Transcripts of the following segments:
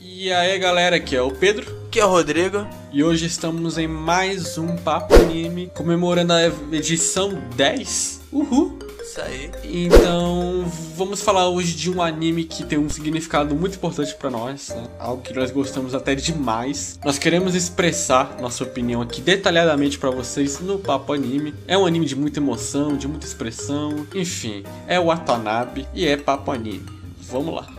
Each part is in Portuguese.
E aí galera, aqui é o Pedro. Aqui é o Rodrigo. E hoje estamos em mais um Papo Anime, comemorando a edição 10. Uhul! Isso aí. Então, vamos falar hoje de um anime que tem um significado muito importante para nós, né? algo que nós gostamos até demais. Nós queremos expressar nossa opinião aqui detalhadamente para vocês no Papo Anime. É um anime de muita emoção, de muita expressão, enfim, é o Watanabe e é Papo Anime. Vamos lá.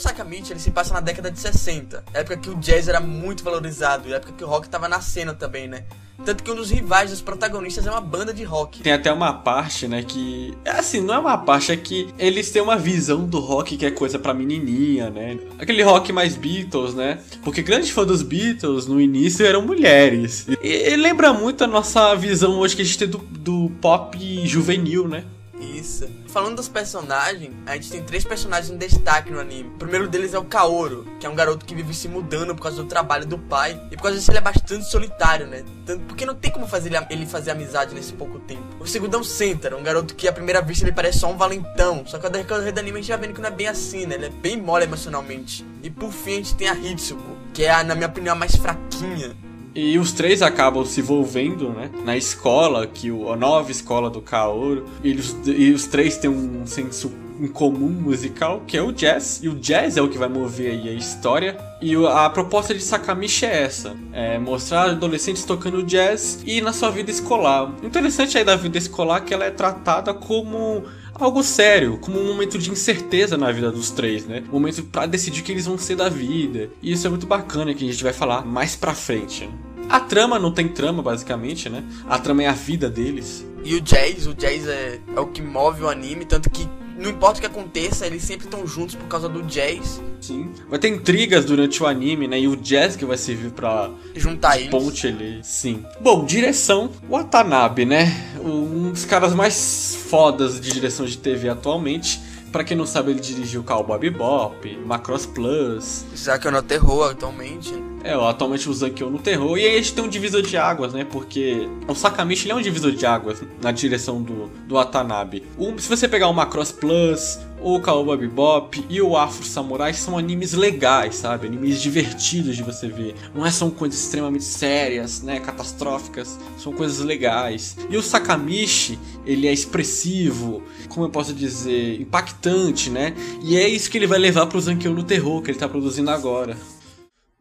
Sakamichi ele se passa na década de 60, época que o jazz era muito valorizado e época que o rock tava nascendo também, né? Tanto que um dos rivais dos protagonistas é uma banda de rock. Tem até uma parte, né, que é assim, não é uma parte, é que eles têm uma visão do rock que é coisa pra menininha, né? Aquele rock mais Beatles, né? Porque grande fã dos Beatles no início eram mulheres. E, e lembra muito a nossa visão hoje que a gente tem do, do pop juvenil, né? Isso. Falando dos personagens, a gente tem três personagens em destaque no anime. O primeiro deles é o Kaoru, que é um garoto que vive se mudando por causa do trabalho do pai. E por causa disso ele é bastante solitário, né? Tanto porque não tem como fazer ele, fazer amizade nesse pouco tempo. O segundo é o Sentaro, um garoto que à primeira vista ele parece só um valentão. Só que ao decorrer do anime a gente vai vendo que não é bem assim, né? Ele é bem mole emocionalmente. E por fim a gente tem a Hitsuko, que é a, na minha opinião, a mais fraquinha. E os três acabam se envolvendo, né? Na escola, que o, a nova escola do Kaoru. E os, e os três têm um senso em comum musical, que é o jazz. E o jazz é o que vai mover aí a história. E a proposta de Sakamichi é essa: é mostrar adolescentes tocando jazz e na sua vida escolar. O interessante aí da vida escolar é que ela é tratada como algo sério, como um momento de incerteza na vida dos três, né? Um momento para decidir o que eles vão ser da vida. E isso é muito bacana que a gente vai falar mais pra frente. A trama não tem trama, basicamente, né? A trama é a vida deles. E o jazz, o jazz é, é o que move o anime, tanto que não importa o que aconteça, eles sempre estão juntos por causa do jazz. Sim. Vai ter intrigas durante o anime, né? E o jazz que vai servir pra juntar eles. Ponte. Sim. Bom, direção, Watanabe, né? Um dos caras mais fodas de direção de TV atualmente. Pra quem não sabe, ele dirigiu Cowboy Bebop, Macross Plus. Zankyo no Terror atualmente. É, atualmente o Zankyo no Terror. E aí a gente tem um divisor de águas, né? Porque o Sakamichi ele é um divisor de águas na direção do, do Watanabe. Um, se você pegar o Macross Plus, o Cowboy Bebop e o Afro Samurai são animes legais, sabe? Animes divertidos de você ver. Não é, são coisas extremamente sérias, né? Catastróficas. São coisas legais. E o Sakamichi, ele é expressivo, como eu posso dizer, impactante, né? E é isso que ele vai levar pro Zankyo no Terror, que ele tá produzindo agora.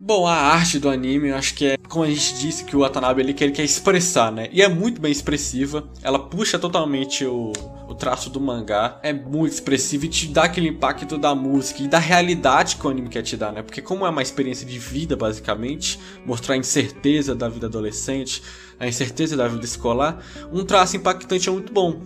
Bom, a arte do anime, eu acho que é, como a gente disse, que o Watanabe ele quer, ele quer expressar, né? E é muito bem expressiva. Ela puxa totalmente o, o traço do mangá. É muito expressiva e te dá aquele impacto da música e da realidade que o anime quer te dar, né? Porque como é uma experiência de vida, basicamente, mostrar a incerteza da vida adolescente, a incerteza da vida escolar, um traço impactante é muito bom.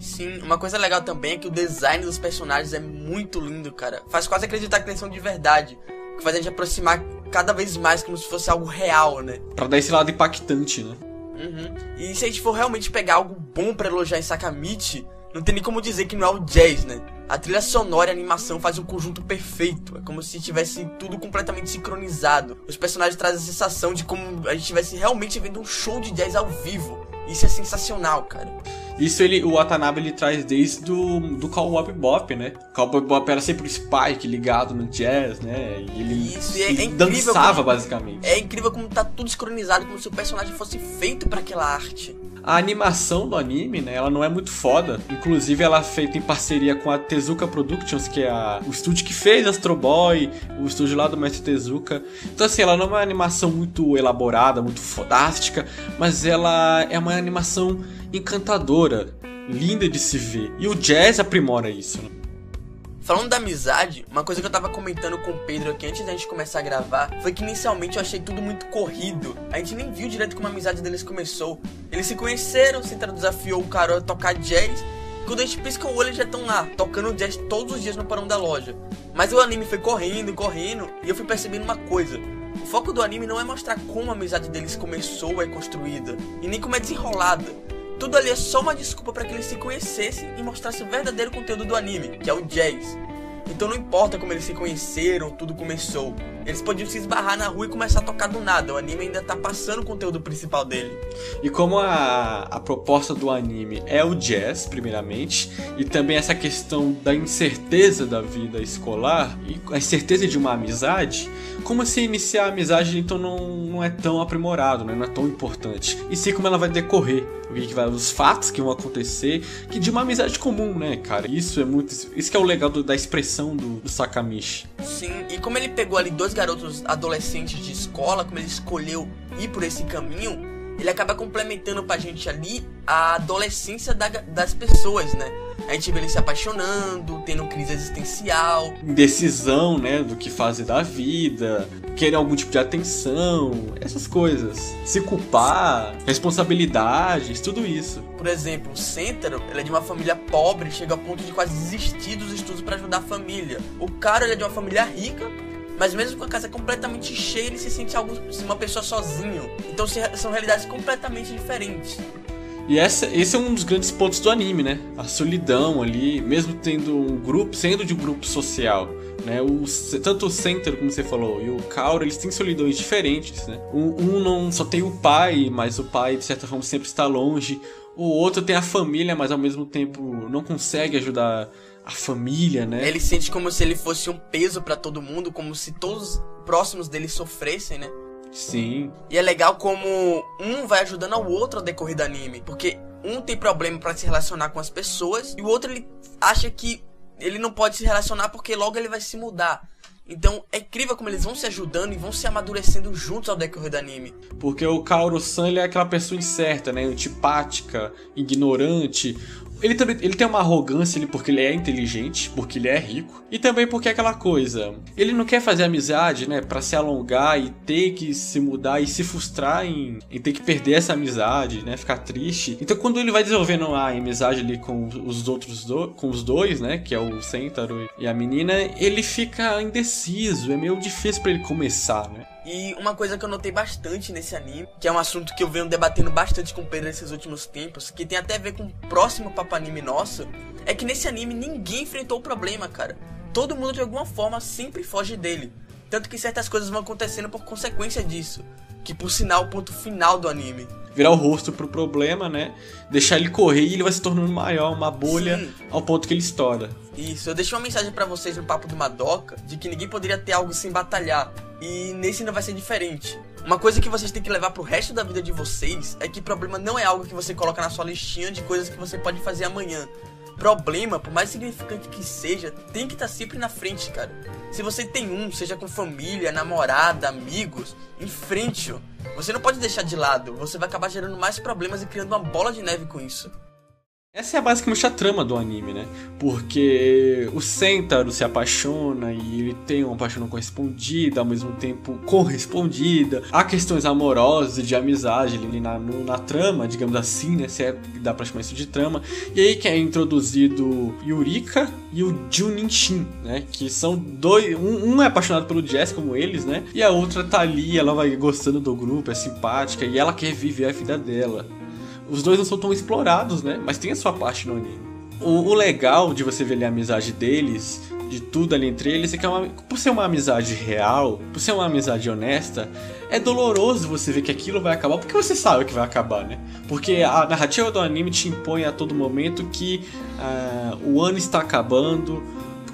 Sim, uma coisa legal também é que o design dos personagens é muito lindo, cara. Faz quase acreditar que eles são de verdade. Que faz a gente aproximar cada vez mais como se fosse algo real, né? Pra dar esse lado impactante, né? Uhum. E se a gente for realmente pegar algo bom para elogiar em Sakamichi, não tem nem como dizer que não é o jazz, né? A trilha sonora e a animação fazem um conjunto perfeito. É como se tivesse tudo completamente sincronizado. Os personagens trazem a sensação de como a gente estivesse realmente vendo um show de jazz ao vivo. Isso é sensacional, cara. Isso ele, o Watanabe ele traz desde do, do Cowboy Bebop, né? Cowboy Bebop era sempre o Spike ligado no jazz, né? E ele, Isso, é, ele é dançava como, basicamente. É incrível como tá tudo sincronizado, como se o personagem fosse feito para aquela arte. A animação do anime, né, ela não é muito foda. Inclusive, ela é feita em parceria com a Tezuka Productions, que é a, o estúdio que fez Astro Boy, o estúdio lá do Mestre Tezuka. Então, assim, ela não é uma animação muito elaborada, muito fodástica, mas ela é uma animação encantadora, linda de se ver. E o jazz aprimora isso, né? Falando da amizade, uma coisa que eu tava comentando com o Pedro aqui antes da gente começar a gravar foi que inicialmente eu achei tudo muito corrido. A gente nem viu direito como a amizade deles começou. Eles se conheceram, Central desafiou o cara a tocar jazz. Quando a gente pisca o olho, eles já estão lá, tocando jazz todos os dias no porão da loja. Mas o anime foi correndo, correndo, e eu fui percebendo uma coisa. O foco do anime não é mostrar como a amizade deles começou ou é construída, e nem como é desenrolada. Tudo ali é só uma desculpa para que eles se conhecessem e mostrassem o verdadeiro conteúdo do anime, que é o jazz. Então não importa como eles se conheceram, tudo começou. Eles podiam se esbarrar na rua e começar a tocar do nada. O anime ainda tá passando o conteúdo principal dele. E como a, a proposta do anime é o jazz, primeiramente, e também essa questão da incerteza da vida escolar e a incerteza de uma amizade, como se iniciar a amizade então não, não é tão aprimorado, né? não é tão importante. E sim como ela vai decorrer, o que vai, os fatos que vão acontecer, que de uma amizade comum, né, cara? Isso é muito. Isso que é o legal do, da expressão do, do Sakamichi. Sim, e como ele pegou ali dois garotos adolescentes de escola, como ele escolheu ir por esse caminho, ele acaba complementando pra gente ali a adolescência da, das pessoas, né? A gente vê ele se apaixonando, tendo crise existencial. Indecisão, né? Do que fazer da vida, querer algum tipo de atenção, essas coisas. Se culpar, responsabilidades, tudo isso. Por exemplo, o Sentaro, ele é de uma família pobre, chega ao ponto de quase desistir dos estudos para ajudar a família. O cara, ele é de uma família rica, mas mesmo com a casa completamente cheia, ele se sente algo, uma pessoa sozinho. Então são realidades completamente diferentes. E essa, esse é um dos grandes pontos do anime, né? A solidão ali, mesmo tendo um grupo, sendo de um grupo social. Né? O, tanto o Center, como você falou, e o Kaura, eles têm solidões diferentes, né? Um, um não só tem o pai, mas o pai, de certa forma, sempre está longe. O outro tem a família, mas ao mesmo tempo não consegue ajudar a família, né? Ele sente como se ele fosse um peso para todo mundo, como se todos próximos dele sofressem, né? Sim. E é legal como um vai ajudando ao outro ao decorrer do anime. Porque um tem problema para se relacionar com as pessoas e o outro ele acha que ele não pode se relacionar porque logo ele vai se mudar. Então é incrível como eles vão se ajudando e vão se amadurecendo juntos ao decorrer do anime. Porque o Kaoru-san é aquela pessoa incerta, né? Antipática, ignorante, ele também ele tem uma arrogância ele porque ele é inteligente, porque ele é rico, e também porque é aquela coisa. Ele não quer fazer amizade, né, para se alongar e ter que se mudar e se frustrar em, em ter que perder essa amizade, né, ficar triste. Então quando ele vai desenvolvendo a amizade ali com os outros do, com os dois, né, que é o Sentaro e a menina, ele fica indeciso, é meio difícil para ele começar, né? E uma coisa que eu notei bastante nesse anime, que é um assunto que eu venho debatendo bastante com o Pedro nesses últimos tempos, que tem até a ver com o próximo papo anime nosso, é que nesse anime ninguém enfrentou o problema, cara. Todo mundo de alguma forma sempre foge dele. Tanto que certas coisas vão acontecendo por consequência disso. Que por sinal o ponto final do anime. Virar o rosto pro problema, né? Deixar ele correr e ele vai se tornando maior, uma bolha Sim. ao ponto que ele estoura. Isso, eu deixei uma mensagem para vocês no papo do Madoka de que ninguém poderia ter algo sem batalhar. E nesse ainda vai ser diferente. Uma coisa que vocês têm que levar pro resto da vida de vocês é que problema não é algo que você coloca na sua listinha de coisas que você pode fazer amanhã. Problema, por mais significante que seja, tem que estar tá sempre na frente, cara. Se você tem um, seja com família, namorada, amigos, enfrente-o. Você não pode deixar de lado, você vai acabar gerando mais problemas e criando uma bola de neve com isso. Essa é basicamente a trama do anime, né? Porque o Sentaro se apaixona e ele tem uma paixão não correspondida, ao mesmo tempo correspondida. Há questões amorosas e de amizade ali na, na trama, digamos assim, né? Se é, dá pra chamar isso de trama. E aí que é introduzido Yurika e o Junin-shin, né? Que são dois... Um, um, é apaixonado pelo Jazz, como eles, né? E a outra tá ali, ela vai gostando do grupo, é simpática e ela quer viver a vida dela os dois não são tão explorados, né? Mas tem a sua parte no anime. O, o legal de você ver a amizade deles, de tudo ali entre eles, é que é uma, por ser uma amizade real, por ser uma amizade honesta, é doloroso você ver que aquilo vai acabar, porque você sabe que vai acabar, né? Porque a narrativa do anime te impõe a todo momento que uh, o ano está acabando,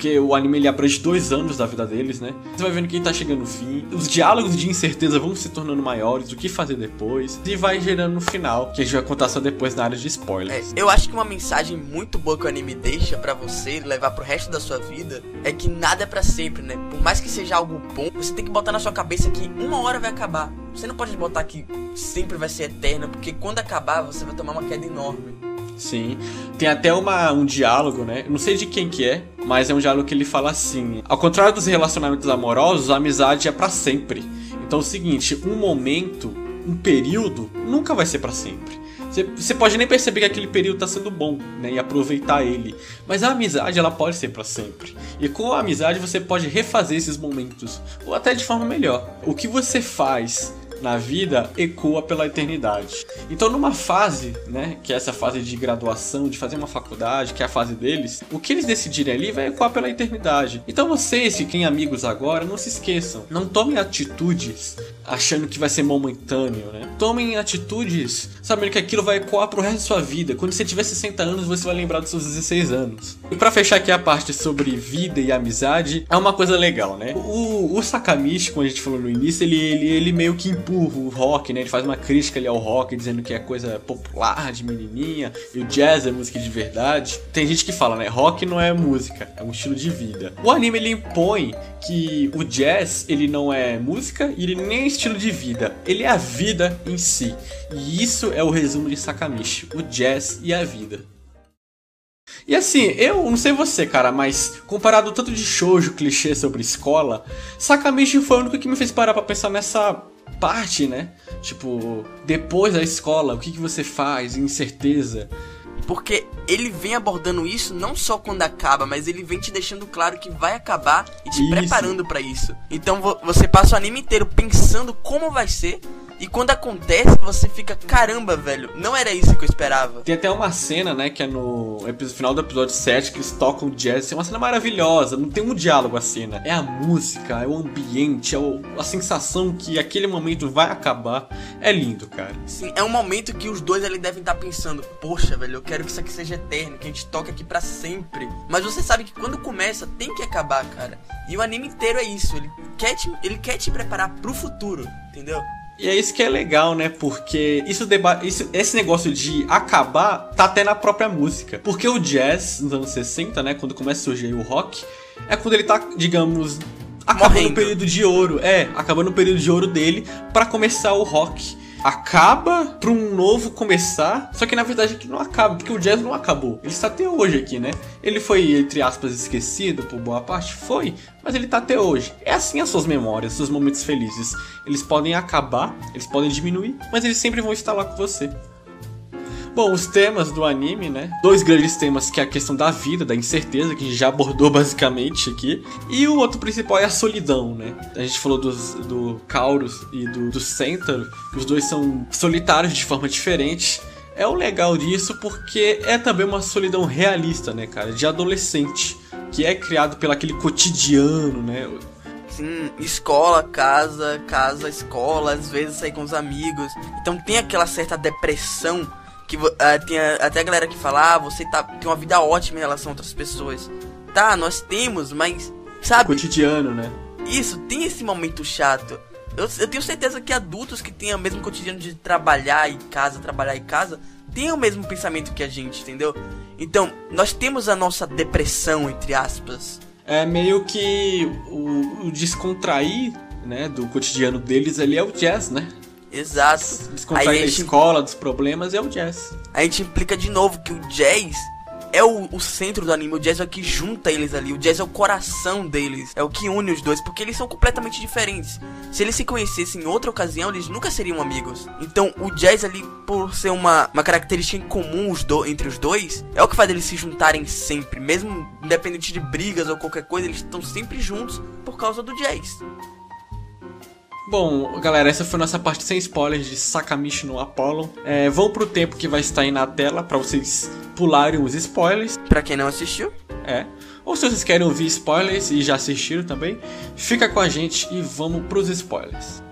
porque o anime ele abrange dois anos da vida deles, né? Você vai vendo que tá chegando no fim, os diálogos de incerteza vão se tornando maiores, o que fazer depois, e vai gerando no final, que a gente vai contar só depois na área de spoilers. É, eu acho que uma mensagem muito boa que o anime deixa para você levar pro resto da sua vida é que nada é para sempre, né? Por mais que seja algo bom, você tem que botar na sua cabeça que uma hora vai acabar. Você não pode botar que sempre vai ser eterna, porque quando acabar você vai tomar uma queda enorme. Sim. Tem até uma, um diálogo, né? Não sei de quem que é, mas é um diálogo que ele fala assim: Ao contrário dos relacionamentos amorosos, a amizade é para sempre. Então é o seguinte, um momento, um período, nunca vai ser para sempre. Você, pode nem perceber que aquele período tá sendo bom, né? E aproveitar ele. Mas a amizade, ela pode ser para sempre. E com a amizade você pode refazer esses momentos, ou até de forma melhor. O que você faz na vida ecoa pela eternidade. Então, numa fase, né, que é essa fase de graduação, de fazer uma faculdade, que é a fase deles, o que eles decidirem ali vai ecoar pela eternidade. Então, vocês que têm amigos agora, não se esqueçam, não tomem atitudes achando que vai ser momentâneo, né? Tomem atitudes sabendo que aquilo vai ecoar pro resto da sua vida. Quando você tiver 60 anos, você vai lembrar dos seus 16 anos. E para fechar aqui a parte sobre vida e amizade, é uma coisa legal, né? O, o Sakamichi, como a gente falou no início, ele, ele, ele meio que empurra o rock, né? Ele faz uma crítica ali ao rock, dizendo que é coisa popular de menininha e o jazz é música de verdade. Tem gente que fala, né? Rock não é música, é um estilo de vida. O anime ele impõe que o jazz ele não é música e ele nem é estilo de vida, ele é a vida em si. E isso é o resumo de Sakamichi, o jazz e a vida. E assim, eu não sei você, cara, mas comparado tanto de shoujo clichê sobre escola, Sakamichi foi o único que me fez parar pra pensar nessa parte, né? Tipo, depois da escola, o que, que você faz? Incerteza. Porque ele vem abordando isso não só quando acaba, mas ele vem te deixando claro que vai acabar e te isso. preparando para isso. Então você passa o anime inteiro pensando como vai ser e quando acontece, você fica, caramba, velho, não era isso que eu esperava. Tem até uma cena, né, que é no final do episódio 7, que eles tocam jazz. É uma cena maravilhosa, não tem um diálogo a cena. É a música, é o ambiente, é a sensação que aquele momento vai acabar. É lindo, cara. Sim, é um momento que os dois ali devem estar pensando, poxa, velho, eu quero que isso aqui seja eterno, que a gente toque aqui para sempre. Mas você sabe que quando começa, tem que acabar, cara. E o anime inteiro é isso, ele quer te, ele quer te preparar pro futuro, entendeu? E é isso que é legal, né? Porque isso, isso esse negócio de acabar tá até na própria música. Porque o jazz, nos anos 60, né? Quando começa a surgir o rock, é quando ele tá, digamos, acabando Morrendo. o período de ouro. É, acabando o período de ouro dele para começar o rock acaba para um novo começar, só que na verdade aqui não acaba, porque o jazz não acabou. Ele está até hoje aqui, né? Ele foi, entre aspas, esquecido por boa parte? Foi, mas ele está até hoje. É assim as suas memórias, seus momentos felizes. Eles podem acabar, eles podem diminuir, mas eles sempre vão estar lá com você. Bom, os temas do anime, né? Dois grandes temas que é a questão da vida, da incerteza, que a gente já abordou basicamente aqui. E o outro principal é a solidão, né? A gente falou dos, do Caurus e do, do Centauro, que os dois são solitários de forma diferente. É o legal disso porque é também uma solidão realista, né, cara? De adolescente, que é criado pelo aquele cotidiano, né? Sim, escola, casa, casa, escola, às vezes sair com os amigos. Então tem aquela certa depressão que uh, tem até a galera que fala, ah, você tá, tem uma vida ótima em relação a outras pessoas. Tá, nós temos, mas, sabe? Cotidiano, né? Isso, tem esse momento chato. Eu, eu tenho certeza que adultos que têm o mesmo cotidiano de trabalhar em casa, trabalhar em casa, têm o mesmo pensamento que a gente, entendeu? Então, nós temos a nossa depressão, entre aspas. É meio que o, o descontrair, né, do cotidiano deles ali é o jazz, né? Exato. Descontrair da escola, dos problemas, é o jazz. A gente implica de novo que o jazz é o, o, centro do anime, o jazz é o que junta eles ali, o jazz é o coração deles, é o que une os dois, porque eles são completamente diferentes. Se eles se conhecessem em outra ocasião, eles nunca seriam amigos. Então, o jazz ali, por ser uma, uma característica em comum os do, entre os dois, é o que faz eles se juntarem sempre, mesmo independente de brigas ou qualquer coisa, eles estão sempre juntos por causa do jazz. Bom, galera, essa foi nossa parte sem spoilers de Sakamichi no Apollo. É, vão pro tempo que vai estar aí na tela para vocês pularem os spoilers. Para quem não assistiu. É. Ou se vocês querem ouvir spoilers e já assistiram também, fica com a gente e vamos pros spoilers.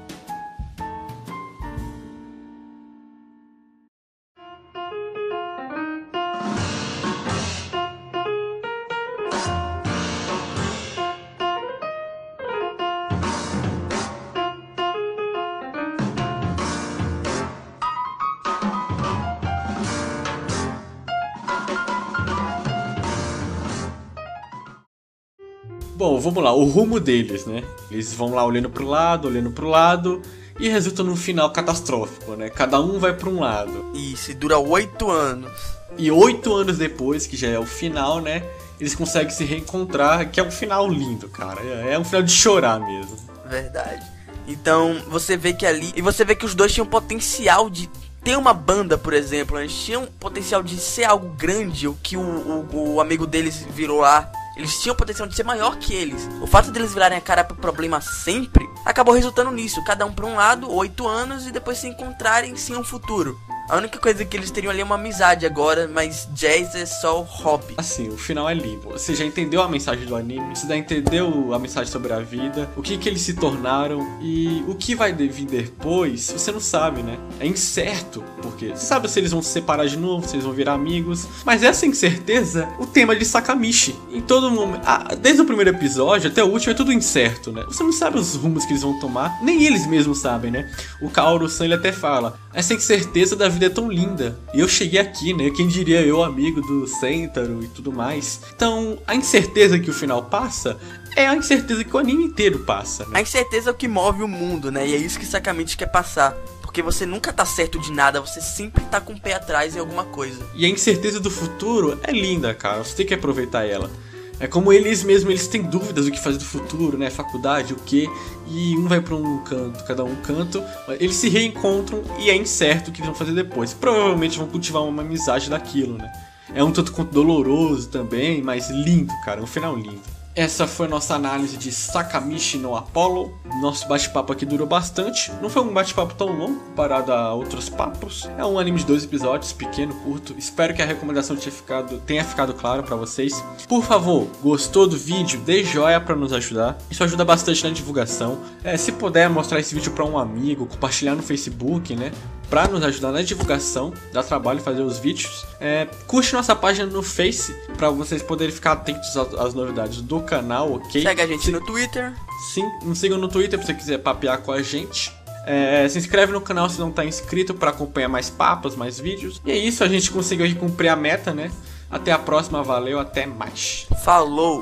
Vamos lá, o rumo deles, né? Eles vão lá olhando pro lado, olhando pro lado, e resulta num final catastrófico, né? Cada um vai para um lado. Isso, e dura oito anos. E oito anos depois, que já é o final, né? Eles conseguem se reencontrar, que é um final lindo, cara. É, é um final de chorar mesmo. Verdade. Então, você vê que ali. E você vê que os dois tinham potencial de ter uma banda, por exemplo, eles tinham potencial de ser algo grande, o que o, o, o amigo deles virou lá. Eles tinham potencial de ser maior que eles. O fato deles virarem a cara pro problema sempre acabou resultando nisso. Cada um pra um lado, oito anos, e depois se encontrarem sem um futuro. A única coisa que eles teriam ali é uma amizade agora, mas jazz é só o hobby. Assim, o final é lindo. Você já entendeu a mensagem do anime, você já entendeu a mensagem sobre a vida, o que que eles se tornaram e o que vai vir depois, você não sabe, né? É incerto, porque você sabe se eles vão se separar de novo, se eles vão virar amigos, mas essa incerteza, o tema de Sakamichi. Em todo momento, desde o primeiro episódio até o último é tudo incerto, né? Você não sabe os rumos que eles vão tomar, nem eles mesmos sabem, né? O Kaoru-san ele até fala: essa incerteza da vida é tão linda. E eu cheguei aqui, né? Quem diria eu, amigo do Sentaro e tudo mais. Então, a incerteza que o final passa é a incerteza que o anime inteiro passa. Né? A incerteza é o que move o mundo, né? E é isso que Sakamichi quer passar. Porque você nunca tá certo de nada, você sempre tá com o pé atrás em alguma coisa. E a incerteza do futuro é linda, cara. Você tem que aproveitar ela. É como eles mesmos, eles têm dúvidas do que fazer do futuro, né? Faculdade, o que, e um vai para um canto, cada um canto. Eles se reencontram e é incerto o que vão fazer depois. Provavelmente vão cultivar uma amizade daquilo, né? É um tanto quanto doloroso também, mas lindo, cara, um final lindo. Essa foi nossa análise de Sakamichi no Apollo. Nosso bate-papo aqui durou bastante. Não foi um bate-papo tão longo comparado a outros papos. É um anime de dois episódios, pequeno, curto. Espero que a recomendação tenha ficado, tenha ficado claro para vocês. Por favor, gostou do vídeo? Dê joia para nos ajudar. Isso ajuda bastante na divulgação. É, se puder mostrar esse vídeo para um amigo, compartilhar no Facebook, né? Para nos ajudar na divulgação, dá trabalho fazer os vídeos. É, curte nossa página no Face para vocês poderem ficar atentos às novidades do canal, ok? Segue a gente no Twitter. Sim, nos sigam no Twitter se você quiser papear com a gente. É, se inscreve no canal se não está inscrito para acompanhar mais papos, mais vídeos. E é isso, a gente conseguiu cumprir a meta, né? Até a próxima, valeu, até mais. Falou!